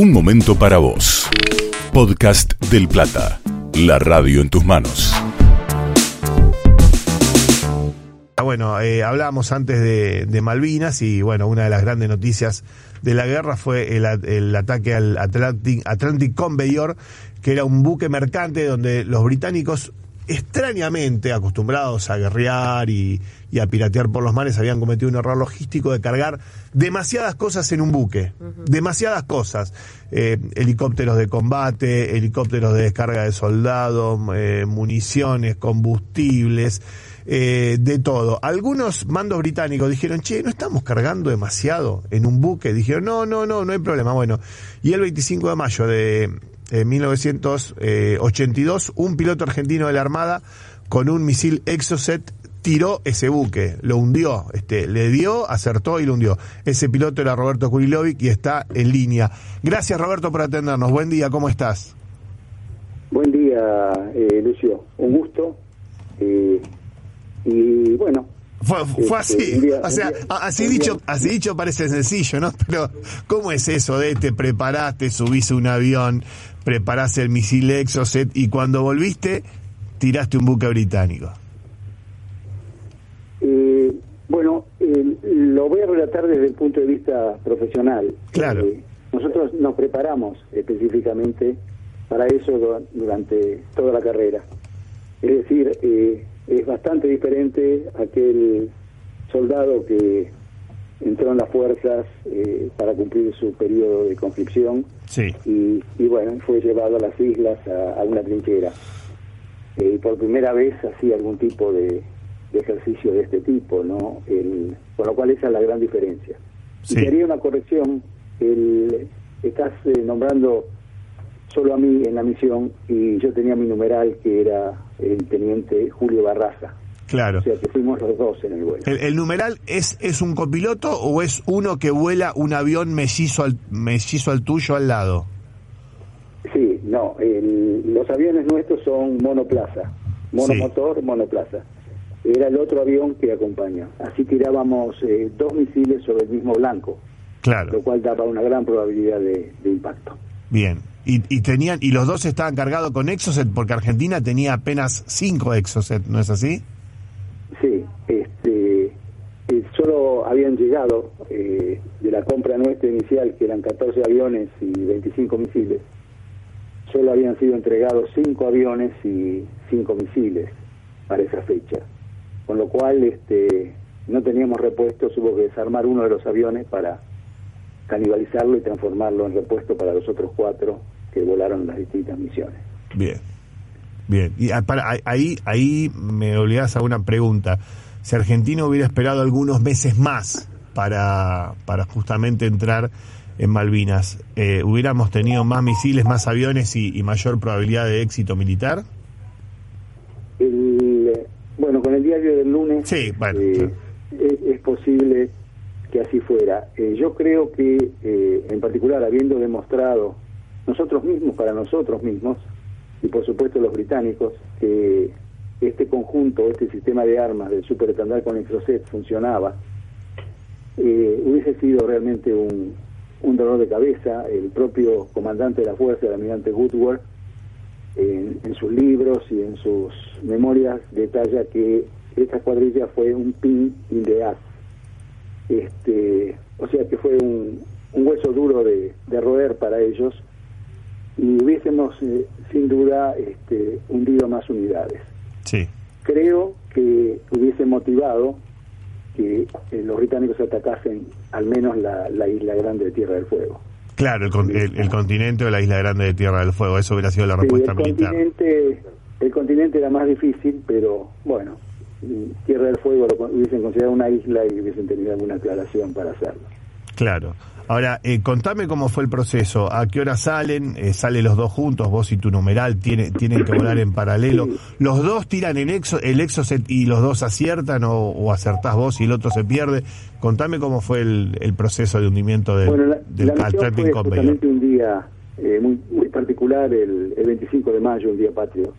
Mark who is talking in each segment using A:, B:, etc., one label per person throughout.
A: Un momento para vos. Podcast del Plata. La radio en tus manos.
B: Ah, Bueno, eh, hablábamos antes de, Malvinas y bueno, una de las grandes noticias de la guerra fue el, ataque al Atlantic Conveyor, que era un buque mercante donde los británicos, extrañamente acostumbrados a guerrear y, y a piratear por los mares, habían cometido un error logístico de cargar demasiadas cosas en un buque, demasiadas cosas. Eh, helicópteros de combate, helicópteros de descarga de soldados, eh, municiones, combustibles eh, de todo. Algunos mandos británicos dijeron, che, no estamos cargando demasiado en un buque. Dijeron, no, no, no, no hay problema. Bueno, y el 25 de mayo de eh, 1982, un piloto argentino de la Armada con un misil Exocet tiró ese buque, lo hundió, este, le dio, acertó y lo hundió. Ese piloto era Roberto Kurilovic y está en línea. Gracias Roberto por atendernos. Buen día, ¿cómo estás?
C: Buen día, eh, Lucio. Un gusto. Eh, y bueno.
B: Fue, fue
C: este,
B: así,
C: día-
B: o sea,
C: día-
B: así
C: día-
B: dicho, así dicho parece sencillo, ¿no? Pero ¿cómo es eso de te preparaste, subís un avión, preparás el misil Exocet y cuando volviste tiraste un buque británico?
C: Eh, bueno, eh, lo voy a relatar desde el punto de vista profesional.
B: Claro.
C: Eh, nosotros nos preparamos específicamente para eso du- durante toda la carrera. Es decir, eh, es bastante diferente aquel soldado que entró en las fuerzas eh, para cumplir su periodo de conscripción
B: Sí.
C: y, y bueno, fue llevado a las islas a, a una trinchera. Eh, y por primera vez hacía algún tipo de, de ejercicio de este tipo, ¿no? El, con lo cual esa es la gran diferencia.
B: Sí.
C: Y quería una corrección, el, estás eh, nombrando solo a mí en la misión y yo tenía mi numeral que era el teniente Julio Barraza.
B: Claro.
C: O sea que fuimos los dos en el vuelo.
B: ¿El, el numeral es, es un copiloto o es uno que vuela un avión mellizo al, mellizo al tuyo al lado?
C: Sí, no, el- los aviones nuestros son monoplaza, monomotor, monoplaza. Era el otro avión que acompaña. Así tirábamos eh, dos misiles sobre el mismo blanco,
B: Claro.
C: lo cual daba una gran probabilidad de, de impacto.
B: Bien. Y, y tenían y los dos estaban cargados con Exocet porque Argentina tenía apenas cinco Exocet, ¿no es así?
C: Sí, este, solo habían llegado eh, de la compra nuestra inicial, que eran 14 aviones y 25 misiles, solo habían sido entregados 5 aviones y 5 misiles para esa fecha. Con lo cual este, no teníamos repuestos, hubo que desarmar uno de los aviones para canibalizarlo y transformarlo en repuesto para los otros cuatro que volaron las distintas misiones.
B: Bien. Bien. Y ah, para, ahí- ahí, me obligás a una pregunta. Si Argentina hubiera esperado algunos meses más para, para justamente entrar en Malvinas, eh, ¿hubiéramos tenido más misiles, más aviones y, y mayor probabilidad de éxito militar?
C: El, bueno, con el diario del lunes
B: Sí, bueno,
C: eh, es posible que así fuera. Eh, yo creo que, eh, en particular, habiendo demostrado nosotros mismos, para nosotros mismos, y por supuesto los británicos, que este conjunto, este sistema de armas del superestandar con Exocet funcionaba, eh, hubiese sido realmente un, un dolor de cabeza. El propio comandante de la fuerza, el almirante Woodward, en, sus libros y en sus memorias detalla que esta cuadrilla fue un pin in the. Este, o sea que fue un, un hueso duro de, de roer para ellos y hubiésemos eh, sin duda este, hundido más unidades.
B: Sí.
C: Creo que hubiese motivado que eh, los británicos atacasen al menos la, la isla grande de Tierra del Fuego.
B: Claro, el, con- el- el continente o la isla grande de Tierra del Fuego, eso hubiera sido la
C: Sí,
B: respuesta
C: el
B: militar.
C: continente, el continente era más difícil, pero bueno, Tierra del Fuego lo hubiesen considerado una isla y hubiesen tenido alguna aclaración para hacerlo.
B: Claro. Ahora, eh, contame cómo fue el proceso. ¿A qué hora salen? Eh, ¿Salen los dos juntos? ¿Vos y tu numeral tiene, tienen que volar en paralelo? ¿Los dos tiran el, exo, el exocet y los dos aciertan o, o acertás vos y el otro se pierde? Contame cómo fue el, el proceso de hundimiento del,
C: bueno, la,
B: del
C: la fue
B: Conveyor.
C: un día eh, muy, muy particular, el, el 25 de mayo, un día patrio.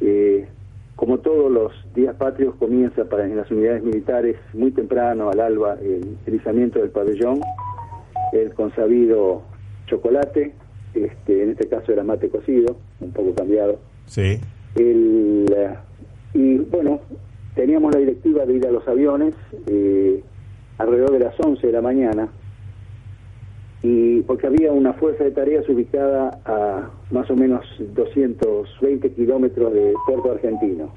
C: Eh, como todos los días patrios, comienza para en las unidades militares muy temprano, al alba, el el izamiento del pabellón, el consabido chocolate, este, en este caso era mate cocido, un poco cambiado.
B: Sí.
C: El, y bueno, teníamos la directiva de ir a los aviones eh, alrededor de las 11 de la mañana, y porque había una fuerza de tareas ubicada a más o menos 220 kilómetros de Puerto Argentino.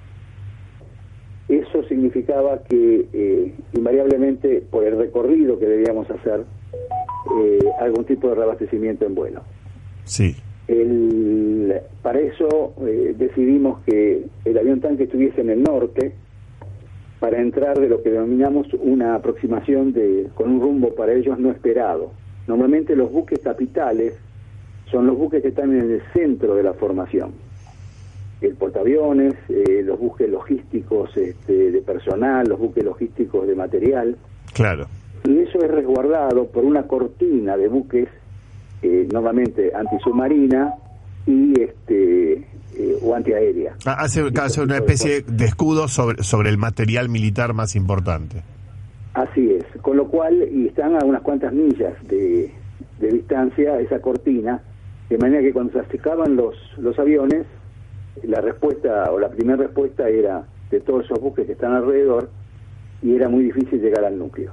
C: Eso significaba que eh, invariablemente por el recorrido que debíamos hacer, eh, algún tipo de reabastecimiento en vuelo.
B: Sí.
C: El, para eso eh, decidimos que el avión tanque estuviese en el norte para entrar de lo que denominamos una aproximación de con un rumbo para ellos no esperado. Normalmente los buques capitales son los buques que están en el centro de la formación. El portaaviones, eh, los buques logísticos este, de personal, los buques logísticos de material.
B: Claro.
C: Y eso es resguardado por una cortina de buques eh, normalmente antisubmarina y este eh, o antiaérea.
B: Ah, hace, hace una especie de escudo sobre, sobre el material militar más importante.
C: Así es, con lo cual, y están a unas cuantas millas de, de distancia esa cortina, de manera que cuando se acercaban los, los aviones, la respuesta o la primera respuesta era de todos esos buques que están alrededor y era muy difícil llegar al núcleo.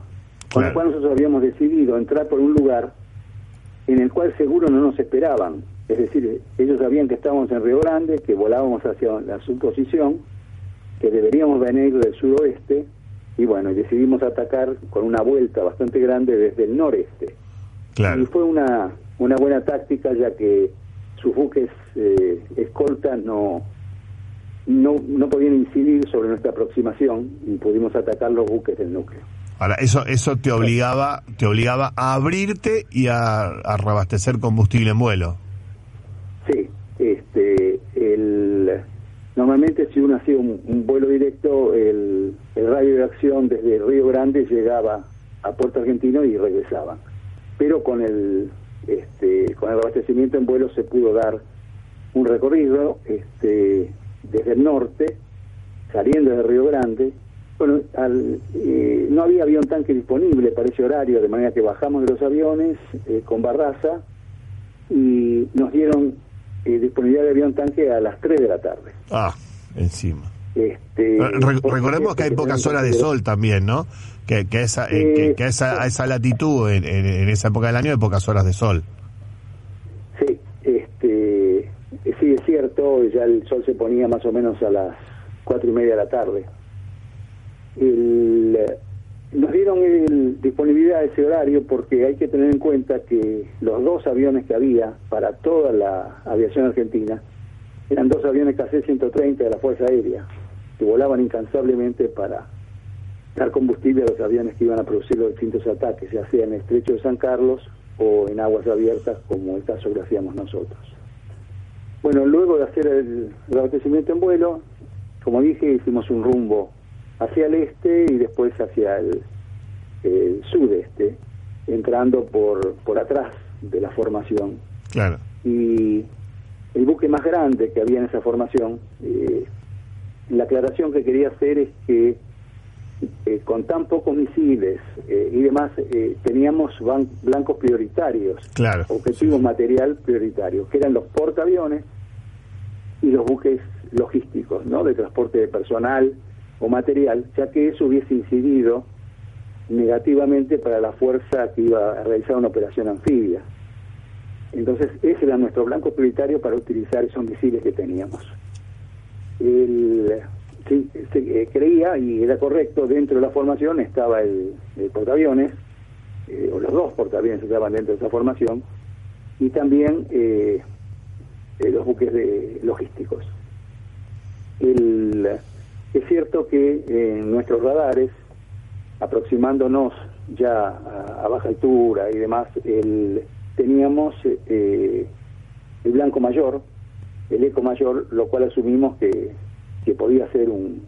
C: Con
B: Claro.
C: lo cual nosotros habíamos decidido entrar por un lugar en el cual seguro no nos esperaban. Es decir, ellos sabían que estábamos en Río Grande, que volábamos hacia la subposición, que deberíamos venir del suroeste, y bueno, y decidimos atacar con una vuelta bastante grande desde el noreste.
B: Claro.
C: Y fue una, una buena táctica, ya que sus buques eh, escoltas no, no, no podían incidir sobre nuestra aproximación y pudimos atacar los buques del núcleo.
B: Ahora, eso, eso te obligaba, te obligaba a abrirte y a, a reabastecer combustible en vuelo.
C: Sí, este, el, normalmente si uno hacía un, un vuelo directo, el, el radio de acción desde Río Grande llegaba a Puerto Argentino y regresaba. Pero con el, este, con el abastecimiento en vuelo se pudo dar un recorrido este, desde el norte, saliendo de Río Grande. Bueno, al, eh, no había avión tanque disponible para ese horario, de manera que bajamos de los aviones eh, con Barraza y nos dieron eh, disponibilidad de avión tanque a las 3 de la tarde.
B: Ah, encima.
C: Este,
B: Re- recordemos que hay pocas horas de sol también, ¿no? Que, que, esa, eh, que, que a esa, a esa latitud, en, en- esa época del año, hay pocas horas de sol.
C: Sí, este, sí es cierto, ya el sol se ponía más o menos a las cuatro y media de la tarde. El, nos dieron el, disponibilidad de ese horario porque hay que tener en cuenta que los dos aviones que había para toda la aviación argentina eran dos aviones KC-130 de la Fuerza Aérea que volaban incansablemente para dar combustible a los aviones que iban a producir los distintos ataques, ya sea en el estrecho de San Carlos o en aguas abiertas, como el caso que hacíamos nosotros. Bueno, luego de hacer el abastecimiento en vuelo, como dije, hicimos un rumbo hacia el este y después hacia el, el sudeste, entrando por, por atrás de la formación.
B: Claro.
C: Y el buque más grande que había en esa formación, eh, la aclaración que quería hacer es que eh, con tan pocos misiles eh, y demás, eh, teníamos blancos prioritarios,
B: Claro,
C: objetivos material prioritarios, que eran los portaaviones y los buques logísticos, ¿no? De transporte de personal o material, ya que eso hubiese incidido negativamente para la fuerza que iba a realizar una operación anfibia. Entonces, ese era nuestro blanco prioritario para utilizar esos misiles que teníamos. Sí, se, eh, creía, y era correcto, dentro de la formación estaba el, el portaaviones, eh, o los dos portaaviones estaban dentro de esa formación, y también eh, eh, los buques de, logísticos. El, es cierto que en nuestros radares, aproximándonos ya a, a baja altura y demás, el, teníamos eh, el blanco mayor, el eco mayor, lo cual asumimos que, que podía ser un,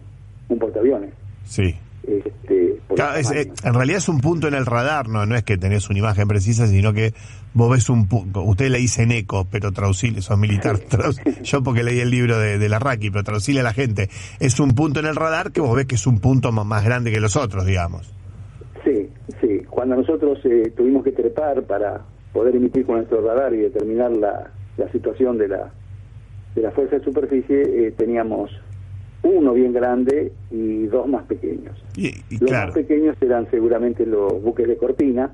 C: un portaaviones.
B: Sí.
C: Este,
B: Claro, es- eh, en realidad es un punto en el radar, no, no es que tenés una imagen precisa, sino que vos ves un punto. Ustedes le dicen eco, pero traducile, sos militar. traduc- yo porque leí el libro de, de la Raki, pero traducile a la gente. Es un punto en el radar que vos ves que es un punto ma- más grande que los otros, digamos.
C: Sí, sí. Cuando nosotros eh, tuvimos que trepar para poder emitir con nuestro radar y determinar la, la situación de la, de la fuerza de superficie, eh, teníamos uno bien grande y dos más pequeños.
B: Y, y
C: Los
B: claro,
C: más pequeños eran seguramente los buques de Cortina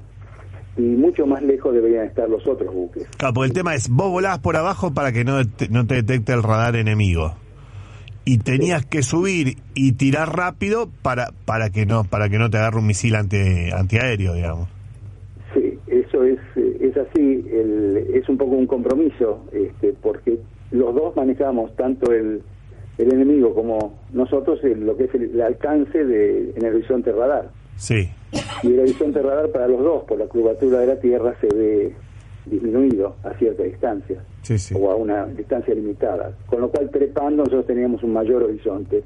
C: y mucho más lejos deberían estar los otros buques.
B: claro, porque el tema es, vos volabas por abajo para que no te, no te detecte el radar enemigo. Y tenías que subir y tirar rápido para para que no para que no te agarre un misil anti, antiaéreo, digamos.
C: Sí, eso es, es así, el- es un poco un compromiso, este, porque los dos manejamos tanto el, el enemigo como nosotros en lo que es el, el alcance de, en el horizonte radar.
B: Sí,
C: Y el horizonte radar para los dos, por la curvatura de la Tierra, se ve disminuido a cierta distancia
B: sí, sí.
C: o a una distancia limitada. Con lo cual, trepando, nosotros teníamos un mayor horizonte.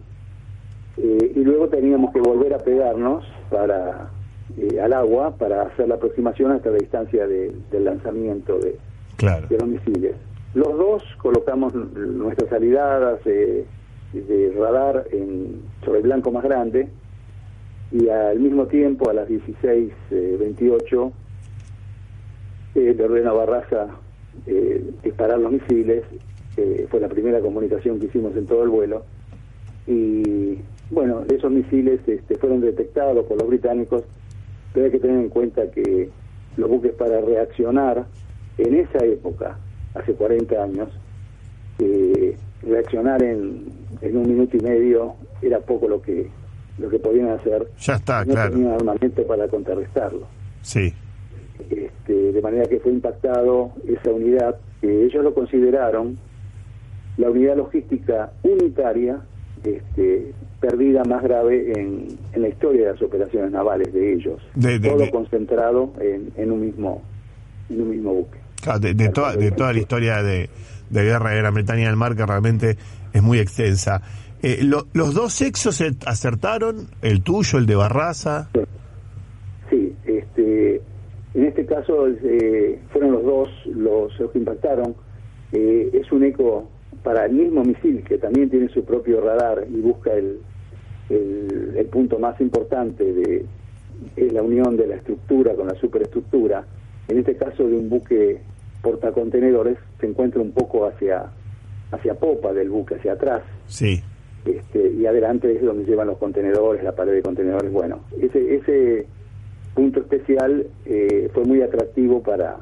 C: Eh, y luego teníamos que volver a pegarnos para eh, al agua para hacer la aproximación hasta la distancia de- del lanzamiento de,
B: Claro.
C: de los misiles. Los dos colocamos nuestras aliadas de, de radar en, sobre el blanco más grande y al mismo tiempo a las 16.28 eh, le ordeno a Barraza eh, disparar los misiles. eh, fue la primera comunicación que hicimos en todo el vuelo. Y bueno, esos misiles este, fueron detectados por los británicos, pero hay que tener en cuenta que los buques para reaccionar en esa época, hace 40 años, eh, reaccionar en, en un minuto y medio era poco lo que lo que podían hacer.
B: Ya está,
C: no
B: claro.
C: tenían armamento para contrarrestarlo.
B: Sí.
C: Este, de manera que fue impactado esa unidad, que ellos lo consideraron la unidad logística unitaria este, perdida más grave en, en la historia de las operaciones navales de ellos.
B: De- de-
C: Todo
B: de-
C: concentrado en, en un mismo en un mismo buque.
B: Claro, de, de toda, de toda la historia de, de guerra de Gran Bretaña del Mar, que realmente es muy extensa. Eh, lo- ¿Los dos sexos se acertaron? ¿El tuyo, el de Barraza?
C: Sí, este, en este caso eh, fueron los dos los, que impactaron. Eh, es un eco para el mismo misil que también tiene su propio radar y busca el, el, punto más importante de la unión de la estructura con la superestructura. En este caso de un buque portacontenedores se encuentra un poco hacia hacia popa del buque, hacia atrás
B: Sí.
C: este, y adelante es donde llevan los contenedores, la pared de contenedores. Bueno, ese, ese punto especial eh, fue muy atractivo para,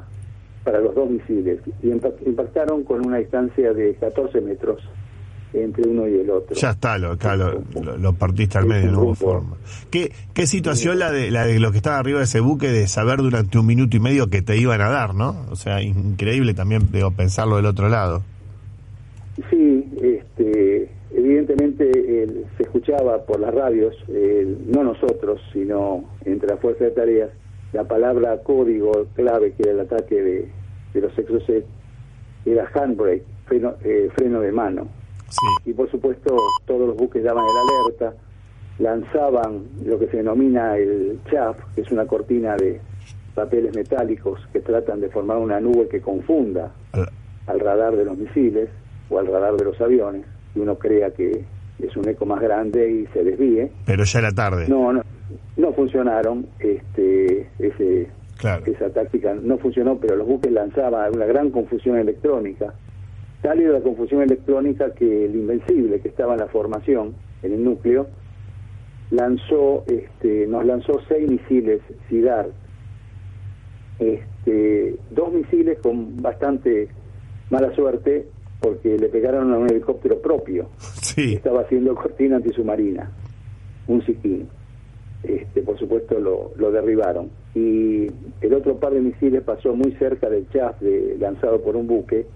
C: para los dos misiles y impa- impactaron con una distancia de 14 metros entre uno y el otro.
B: Ya está, lo, acá lo, lo- lo partiste al medio, no hubo forma. ¿Qué, ¿Qué situación la de, la de los que estaban arriba de ese buque de saber durante un minuto y medio que te iban a dar, no? O sea, increíble también digo, pensarlo del otro lado.
C: Sí, este, evidentemente el- se escuchaba por las radios, el- no nosotros, sino entre la fuerza de tareas, la palabra código clave que era el ataque de, de los exocet era handbrake, freno, eh, freno de mano.
B: Sí.
C: Y por supuesto todos los buques daban el alerta, lanzaban lo que se denomina el chaff, que es una cortina de papeles metálicos que tratan de formar una nube que confunda
B: Al-
C: radar de los misiles o al radar de los aviones y uno crea que es un eco más grande y se desvíe.
B: Pero ya era tarde.
C: No, no, no funcionaron. Este, ese,
B: Claro.
C: esa táctica no funcionó, pero los buques lanzaban una gran confusión electrónica. Tal era la confusión electrónica que el Invencible, que estaba en la formación, en el núcleo, lanzó, este, nos lanzó seis misiles SIDAR, este, dos misiles con bastante mala suerte porque le pegaron a un helicóptero propio
B: Sí.
C: estaba haciendo cortina antisubmarina, un Siquín. Este, por supuesto lo, lo derribaron. Y el otro par de misiles pasó muy cerca del chaff de, lanzado por un buque.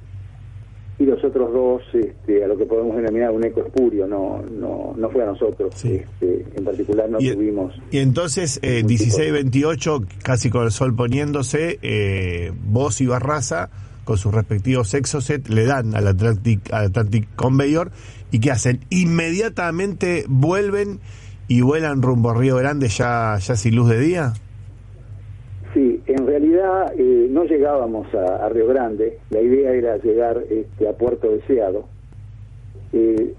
C: Y los otros dos, este, a lo que podemos denominar un eco espurio, no, no, no fue a nosotros.
B: Sí.
C: Este, en particular no
B: Y-
C: tuvimos.
B: Y entonces, eh, 16-28, casi con el sol poniéndose, eh, vos y Barraza, con sus respectivos exocet, le dan al Atlantic, al Atlantic Conveyor y ¿qué hacen? Inmediatamente vuelven y vuelan rumbo a Río Grande ya, ya sin luz de día.
C: Realidad eh, no llegábamos a, a Río Grande, la idea era llegar este, a Puerto Deseado. Eh,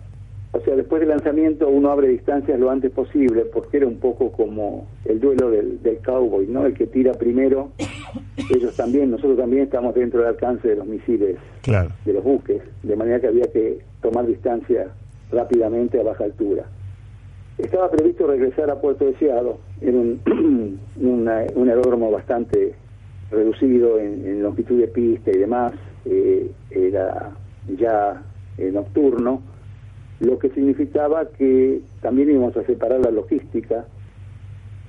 C: o sea, después del lanzamiento uno abre distancias lo antes posible, porque era un poco como el duelo del, del cowboy, ¿no? El que tira primero ellos también, nosotros también estamos dentro del alcance de los misiles
B: Claro.
C: de los buques, de manera que había que tomar distancia rápidamente a baja altura. Estaba previsto regresar a Puerto Deseado, era un aeródromo bastante reducido en, longitud de pista y demás, eh, era ya eh, nocturno, lo que significaba que también íbamos a separar la logística,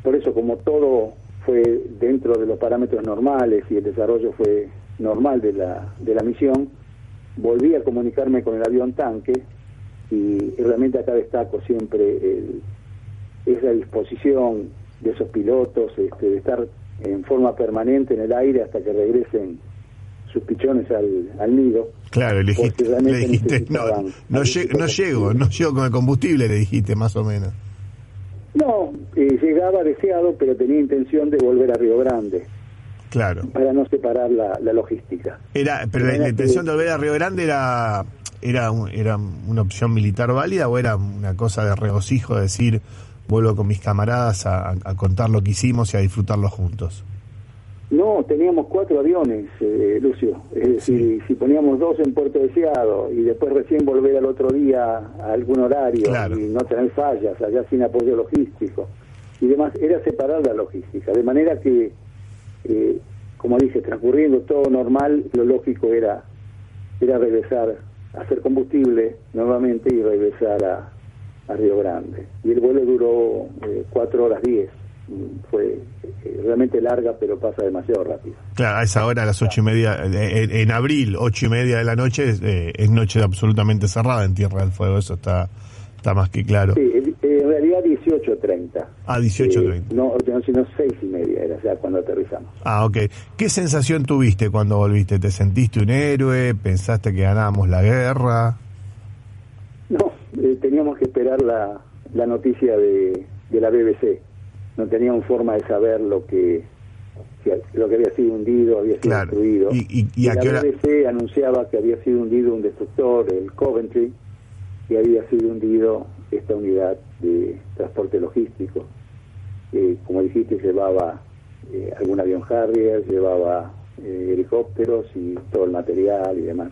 C: por eso como todo fue dentro de los parámetros normales y el desarrollo fue normal de la, de la misión, volví a comunicarme con el avión tanque y realmente acá destaco siempre esa disposición de esos pilotos este, de estar en forma permanente en el aire hasta que regresen sus pichones al, al nido.
B: Claro, le dijiste, le dijiste no, no,
C: algún
B: lle-
C: tipo
B: no llego, no llego con el combustible, le dijiste más o menos.
C: No, eh, llegaba deseado, pero tenía intención de volver a Río Grande
B: Claro.
C: para no separar la, la logística.
B: Era, pero la,
C: que-
B: intención de volver a Río Grande era, era, un- era una opción militar válida o era una cosa de regocijo, de decir, vuelvo con mis camaradas a, contar lo que hicimos y a disfrutarlo juntos.
C: No, teníamos cuatro aviones, eh, Lucio. Es decir, si poníamos dos en Puerto Deseado y después recién volver al otro día a algún horario
B: Claro.
C: y no tener fallas allá sin apoyo logístico y demás, era separar la logística. De manera que, eh, como dije, transcurriendo todo normal, lo lógico era, era regresar a hacer combustible nuevamente y regresar a, a Río Grande. Y el vuelo duró eh, cuatro horas diez. Mm, Fue eh, realmente larga, pero pasa demasiado rápido.
B: Claro, a esa hora, a las ocho y media, en, en abril, ocho y media de la noche, eh, es noche absolutamente cerrada en Tierra del Fuego, eso está, está más que claro.
C: Sí, eh, en realidad 18.30.
B: Ah, 18:30.
C: Eh, no, no, sino seis y media era ya cuando aterrizamos.
B: Ah, ok. ¿Qué sensación tuviste cuando volviste? ¿Te sentiste un héroe? ¿Pensaste que ganábamos la guerra?
C: Teníamos que esperar la, la noticia de, de la BBC. No teníamos forma de saber lo que lo que había sido hundido, había sido
B: Claro.
C: destruido.
B: ¿Y- y- y a
C: la
B: qué hora?
C: BBC anunciaba que había sido hundido un destructor, el Coventry, y había sido hundido esta unidad de transporte logístico. Eh, como dijiste, llevaba eh, algún avión Harrier, llevaba eh, helicópteros y todo el material y demás.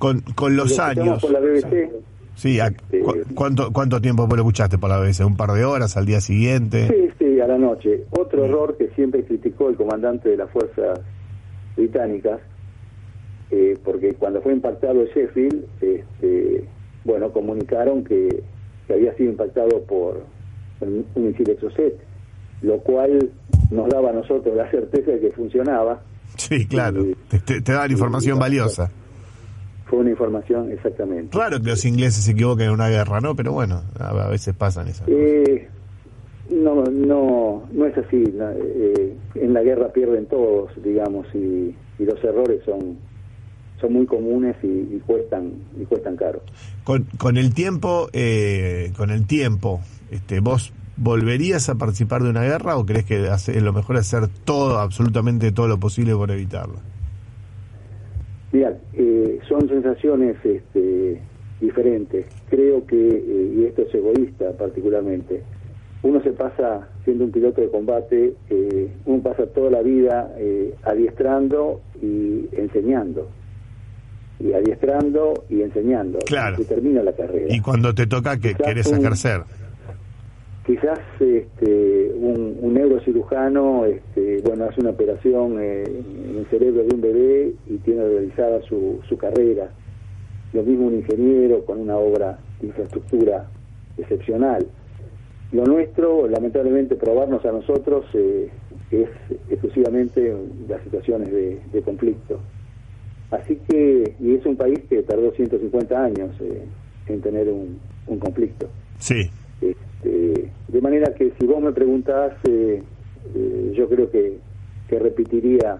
B: Con, con los
C: Lo escuchamos
B: años.
C: por la BBC.
B: Sí, a- cu- ¿cuánto, ¿cuánto tiempo vos lo escuchaste por la BBC? ¿Un par de horas al día siguiente?
C: Sí, sí, a la noche. Otro error que siempre criticó el comandante de las fuerzas británicas, eh, porque cuando fue impactado Sheffield, este, bueno, comunicaron que, que había sido impactado por un, un misil Exocet, lo cual nos daba a nosotros la certeza de que funcionaba.
B: Sí, claro. Te, te- te dan información
C: Sí,
B: valiosa.
C: Fue una información exactamente.
B: Claro que los ingleses se equivocan en una guerra, ¿no? Pero bueno, a, veces pasan esas cosas.
C: Eh, no, no, no es así. eh, en la guerra pierden todos, digamos, y, y los errores son son muy comunes y, y cuestan y cuestan caro.
B: Con, con el tiempo, eh, con el tiempo, este, ¿vos volverías a participar de una guerra o crees que hace- lo mejor es hacer todo, absolutamente todo lo posible por evitarla?
C: Eh, son sensaciones este, diferentes. Creo que, eh, y esto es egoísta particularmente, uno se pasa siendo un piloto de combate, eh, uno pasa toda la vida eh, adiestrando y enseñando. Y adiestrando y enseñando.
B: Claro.
C: Se termina la carrera.
B: Y cuando te toca que querés ejercer.
C: Quizás este, un, un neurocirujano este, bueno, hace una operación eh, en el cerebro de un bebé y tiene realizada su, su carrera. Lo mismo un ingeniero con una obra de infraestructura excepcional. Lo nuestro, lamentablemente, probarnos a nosotros eh, es exclusivamente las situaciones de, de conflicto. Así que, y es un país que tardó 150 años eh, en tener un, un conflicto.
B: Sí,
C: Este, de manera que si vos me preguntás, eh, eh, yo creo que, que repetiría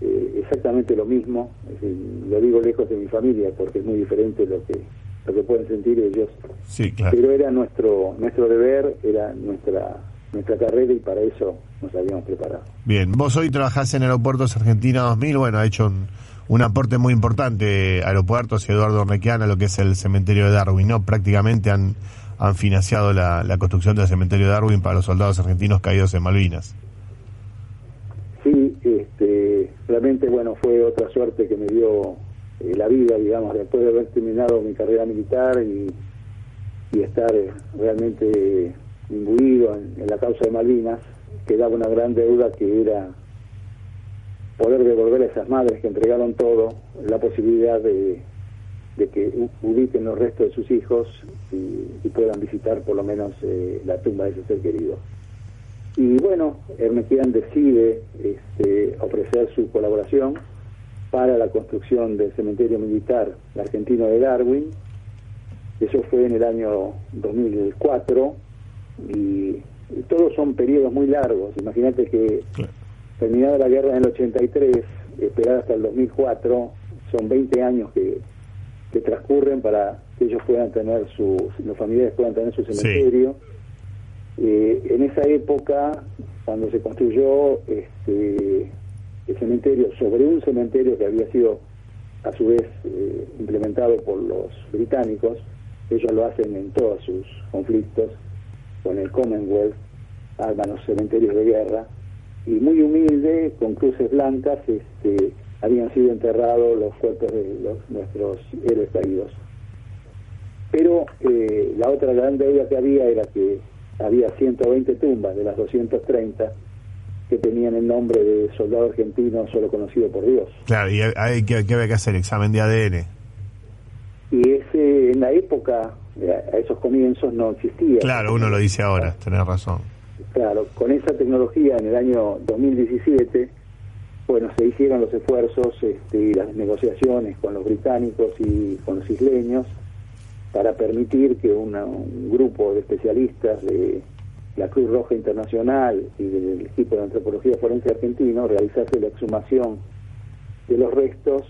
C: eh, exactamente lo mismo. Es decir, lo digo lejos de mi familia porque es muy diferente lo que lo que pueden sentir ellos.
B: sí, claro.
C: Pero era nuestro nuestro deber, era nuestra nuestra carrera y para eso nos habíamos preparado.
B: Bien, vos hoy trabajás en Aeropuertos Argentina 2000, bueno, ha hecho un, un aporte muy importante Aeropuertos y Eduardo Ornequiana, lo que es el cementerio de Darwin, ¿no? Prácticamente han, han financiado la, construcción del cementerio de Darwin para los soldados argentinos caídos en Malvinas.
C: Sí, este, realmente, bueno, fue otra suerte que me dio eh, la vida, digamos, después de haber terminado mi carrera militar y, y estar eh, realmente imbuido en, la causa de Malvinas, quedaba una gran deuda que era poder devolver a esas madres que entregaron todo la posibilidad de, de que ubiquen los restos de sus hijos y, puedan visitar por lo menos eh, la tumba de ese ser querido. Y bueno, Hermequian decide este, ofrecer su colaboración para la construcción del cementerio militar argentino de Darwin. Eso fue en el año 2004 y, todos son periodos muy largos. Imagínate que terminada la guerra en el 83, esperar hasta el 2004, son 20 años que, que transcurren para que ellos puedan tener su, los familiares puedan tener su cementerio. Eh, en esa época, cuando se construyó este, el cementerio sobre un cementerio que había sido a su vez eh, implementado por los británicos, ellos lo hacen en todos sus conflictos con el Commonwealth, arman los cementerios de guerra, y muy humilde, con cruces blancas, este, habían sido enterrados los cuerpos de los, nuestros héroes caídos. Pero eh, la otra gran deuda que había era que había 120 tumbas de las 230 que tenían el nombre de soldado argentino solo conocido por Dios.
B: Claro, y hay que, había que hacer examen de ADN.
C: Y ese, en la época, eh, a esos comienzos no existía.
B: Claro, uno lo dice ahora, tenés razón.
C: Claro, con esa tecnología en el año 2017, bueno, se hicieron los esfuerzos este, y las negociaciones con los británicos y con los isleños para permitir que un grupo de especialistas de la Cruz Roja Internacional y del equipo de antropología forense argentino realizase la exhumación de los restos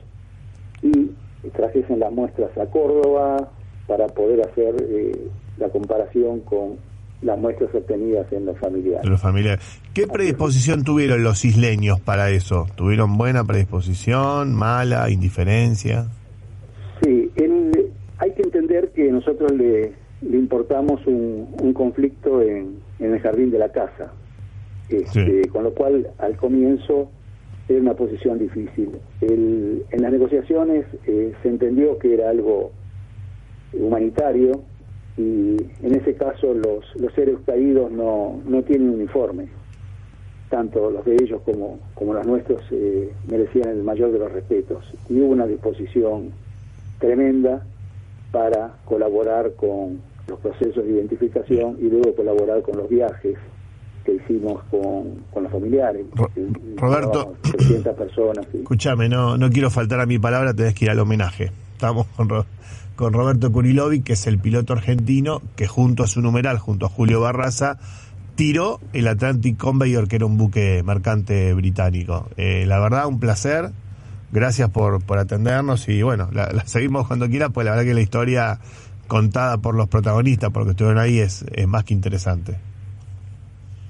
C: y trajesen las muestras a Córdoba para poder hacer eh, la comparación con las muestras obtenidas en los familiares.
B: los familiares. ¿Qué predisposición tuvieron los isleños para eso? ¿Tuvieron buena predisposición, mala, indiferencia?
C: Sí, hay que entender que nosotros le, importamos un, conflicto en, el jardín de la casa, este, con lo cual al comienzo era una posición difícil. en las negociaciones eh, se entendió que era algo humanitario y en ese caso los, los seres caídos no, no tienen uniforme. Tanto los de ellos como, como los nuestros eh, merecían el mayor de los respetos. Y hubo una disposición tremenda para colaborar con los procesos de identificación y luego colaborar con los viajes que hicimos con, con los familiares.
B: Roberto,
C: 300 personas.
B: Escúchame, no, no quiero faltar a mi palabra, tenés que ir al homenaje. Estamos con, con Roberto Kurilovic, que es el piloto argentino que junto a su numeral, junto a Julio Barraza, tiró el Atlantic Conveyor, que era un buque mercante británico. Eh, la verdad, un placer. Gracias por, por atendernos y bueno, la, seguimos cuando quiera, pues la verdad que la historia contada por los protagonistas, porque estuvieron ahí, es, es más que interesante.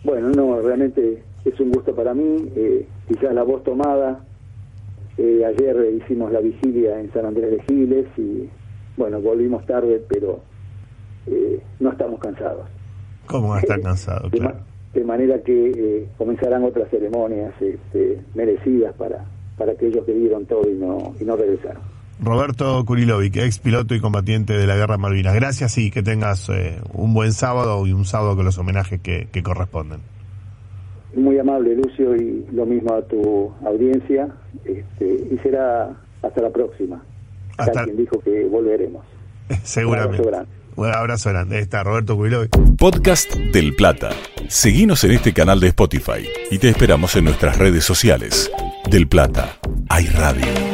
C: Bueno, no, realmente es un gusto para mí. Eh, quizás la voz tomada. Eh, ayer hicimos la vigilia en San Andrés de Giles y bueno, volvimos tarde, pero eh, no estamos cansados.
B: ¿Cómo va a estar cansado?
C: De, manera que eh, comenzarán otras ceremonias este, merecidas para, para aquellos que dieron todo y no, y no regresaron.
B: Roberto Kurilovic, ex piloto y combatiente de la Guerra Malvinas. Gracias y que tengas eh, un buen sábado y un sábado con los homenajes que, que corresponden.
C: Muy amable, Lucio, y lo mismo a tu audiencia. Este, y será hasta la próxima. Hasta... quien dijo que volveremos.
B: Seguramente. Un abrazo grande. Un abrazo grande. Ahí está Roberto Cuiloy.
A: Podcast del Plata. Seguimos en este canal de Spotify y te esperamos en nuestras redes sociales. Del Plata. Hay radio.